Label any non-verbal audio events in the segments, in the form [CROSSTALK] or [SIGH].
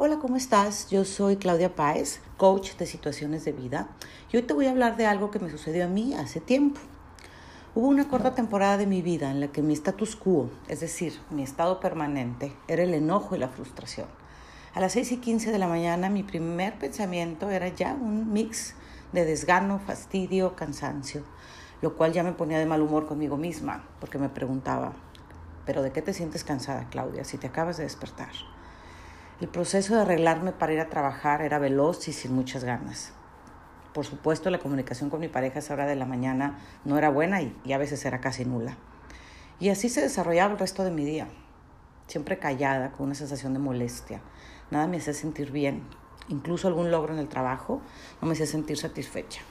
Hola, ¿cómo estás? Yo soy Claudia Páez, coach de situaciones de vida, y hoy te voy a hablar de algo que me sucedió a mí hace tiempo. Hubo una corta temporada de mi vida en la que mi status quo, es decir, mi estado permanente, era el enojo y la frustración. A las 6 y 15 de la mañana mi primer pensamiento era ya un mix de desgano, fastidio, cansancio, lo cual ya me ponía de mal humor conmigo misma, porque me preguntaba, ¿pero de qué te sientes cansada, Claudia, si te acabas de despertar? El proceso de arreglarme para ir a trabajar era veloz y sin muchas ganas. Por supuesto, la comunicación con mi pareja a esa hora de la mañana no era buena y, y a veces era casi nula. Y así se desarrollaba el resto de mi día, siempre callada, con una sensación de molestia. Nada me hacía sentir bien. Incluso algún logro en el trabajo no me hacía sentir satisfecha.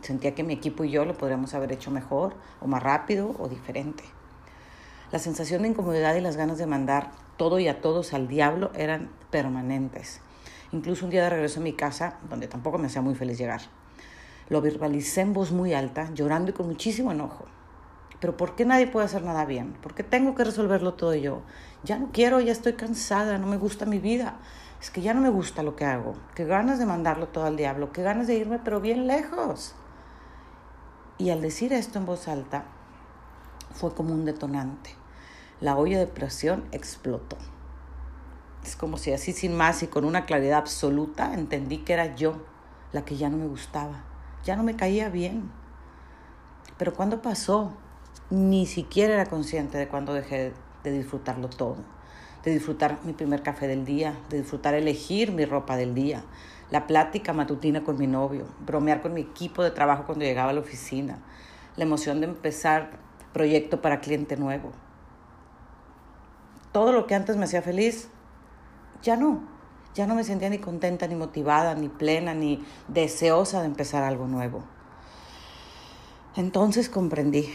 Sentía que mi equipo y yo lo podríamos haber hecho mejor, o más rápido, o diferente. La sensación de incomodidad y las ganas de mandar todo y a todos al diablo eran permanentes. Incluso un día de regreso a mi casa, donde tampoco me hacía muy feliz llegar. Lo verbalicé en voz muy alta, llorando y con muchísimo enojo. Pero ¿por qué nadie puede hacer nada bien? ¿Por qué tengo que resolverlo todo yo? Ya no quiero, ya estoy cansada, no me gusta mi vida. Es que ya no me gusta lo que hago. Qué ganas de mandarlo todo al diablo, qué ganas de irme, pero bien lejos. Y al decir esto en voz alta, fue como un detonante la olla de presión explotó. Es como si así sin más y con una claridad absoluta entendí que era yo la que ya no me gustaba, ya no me caía bien. Pero cuando pasó, ni siquiera era consciente de cuando dejé de disfrutarlo todo, de disfrutar mi primer café del día, de disfrutar elegir mi ropa del día, la plática matutina con mi novio, bromear con mi equipo de trabajo cuando llegaba a la oficina, la emoción de empezar proyecto para cliente nuevo, todo lo que antes me hacía feliz, ya no. Ya no me sentía ni contenta, ni motivada, ni plena, ni deseosa de empezar algo nuevo. Entonces comprendí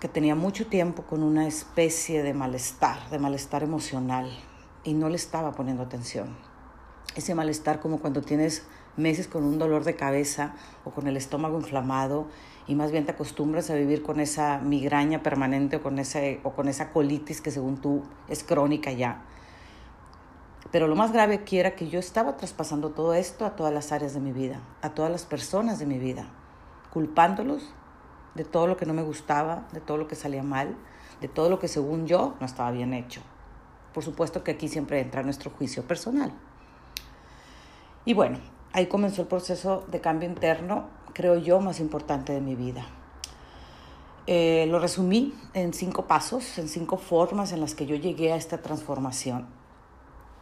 que tenía mucho tiempo con una especie de malestar, de malestar emocional, y no le estaba poniendo atención. Ese malestar como cuando tienes meses con un dolor de cabeza o con el estómago inflamado y más bien te acostumbras a vivir con esa migraña permanente o con, ese, o con esa colitis que según tú es crónica ya. Pero lo más grave aquí era que yo estaba traspasando todo esto a todas las áreas de mi vida, a todas las personas de mi vida, culpándolos de todo lo que no me gustaba, de todo lo que salía mal, de todo lo que según yo no estaba bien hecho. Por supuesto que aquí siempre entra nuestro juicio personal. Y bueno, ahí comenzó el proceso de cambio interno creo yo, más importante de mi vida. Eh, lo resumí en cinco pasos, en cinco formas en las que yo llegué a esta transformación.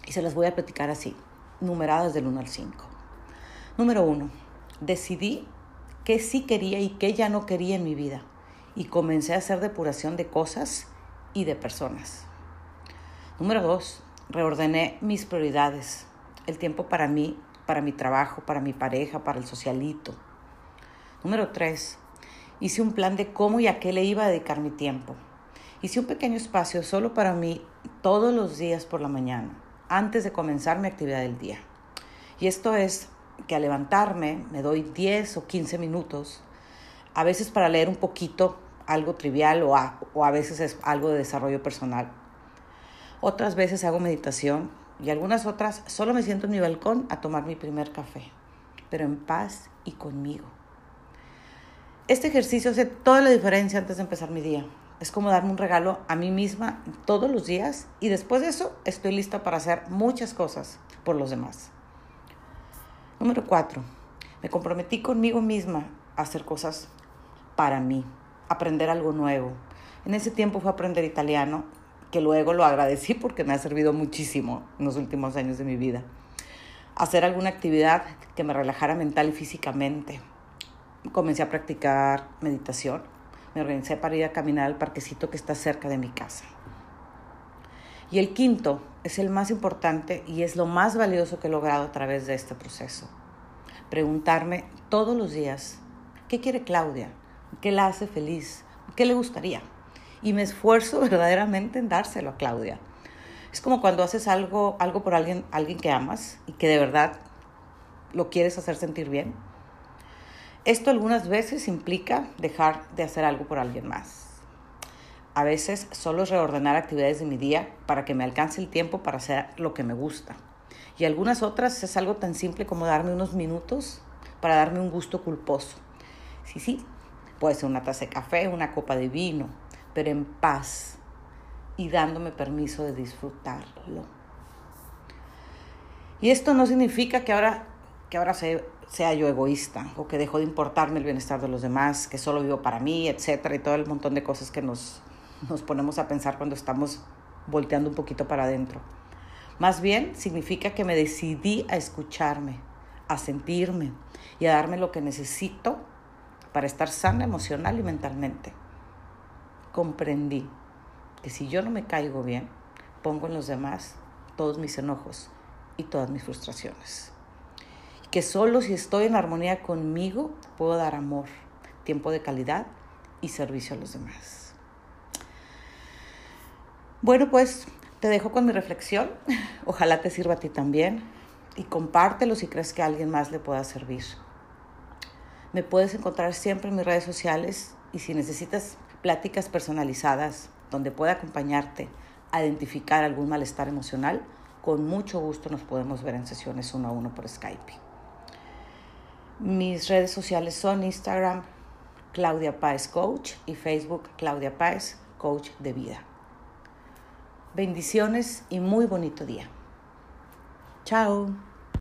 Y se las voy a platicar así, numeradas del 1 al 5. Número 1. Decidí qué sí quería y qué ya no quería en mi vida. Y comencé a hacer depuración de cosas y de personas. Número 2. Reordené mis prioridades. El tiempo para mí, para mi trabajo, para mi pareja, para el socialito Número tres, hice un plan de cómo y a qué le iba a dedicar mi tiempo. Hice un pequeño espacio solo para mí todos los días por la mañana, antes de comenzar mi actividad del día. Y esto es que al levantarme me doy 10 o 15 minutos, a veces para leer un poquito algo trivial o a, o a veces es algo de desarrollo personal. Otras veces hago meditación y algunas otras solo me siento en mi balcón a tomar mi primer café, pero en paz y conmigo. Este ejercicio hace toda la diferencia antes de empezar mi día. Es como darme un regalo a mí misma todos los días y después de eso estoy lista para hacer muchas cosas por los demás. Número cuatro, me comprometí conmigo misma a hacer cosas para mí, aprender algo nuevo. En ese tiempo fue aprender italiano, que luego lo agradecí porque me ha servido muchísimo en los últimos años de mi vida. Hacer alguna actividad que me relajara mental y físicamente, comencé a practicar meditación. Me organizé para ir a caminar al parquecito que está cerca de mi casa. Y el quinto es el más importante y es lo más valioso que he logrado a través de este proceso. Preguntarme todos los días, ¿qué quiere Claudia? ¿Qué la hace feliz? ¿Qué le gustaría? Y me esfuerzo [LAUGHS] verdaderamente en dárselo a Claudia. Es como cuando haces algo, algo por alguien, alguien que amas y que de verdad lo quieres hacer sentir bien esto algunas veces implica dejar de hacer algo por alguien más. A veces solo es reordenar actividades de mi día para que me alcance el tiempo para hacer lo que me gusta. Y algunas otras es algo tan simple como darme unos minutos para darme un gusto culposo. Sí, sí, puede ser una taza de café, una copa de vino, pero en paz y dándome permiso de disfrutarlo. Y esto no significa que ahora, que ahora sea yo egoísta o que dejo de importarme el bienestar de los demás, que solo vivo para mí, etcétera, y todo el montón de cosas que nos, nos ponemos a pensar cuando estamos volteando un poquito para adentro. Más bien significa que me decidí a escucharme, a sentirme y a darme lo que necesito para estar sana emocional y mentalmente. Comprendí que si yo no me caigo bien, pongo en los demás todos mis enojos y todas mis frustraciones. Que solo si estoy en armonía conmigo puedo dar amor, tiempo de calidad y servicio a los demás. Bueno, pues te dejo con mi reflexión. [LAUGHS] Ojalá te sirva a ti también y compártelo si crees que a alguien más le pueda servir. Me puedes encontrar siempre en mis redes sociales y si necesitas pláticas personalizadas donde pueda acompañarte a identificar algún malestar emocional, con mucho gusto nos podemos ver en sesiones uno a uno por Skype. Mis redes sociales son Instagram Claudia Páez Coach y Facebook Claudia Páez Coach de Vida. Bendiciones y muy bonito día. Chao.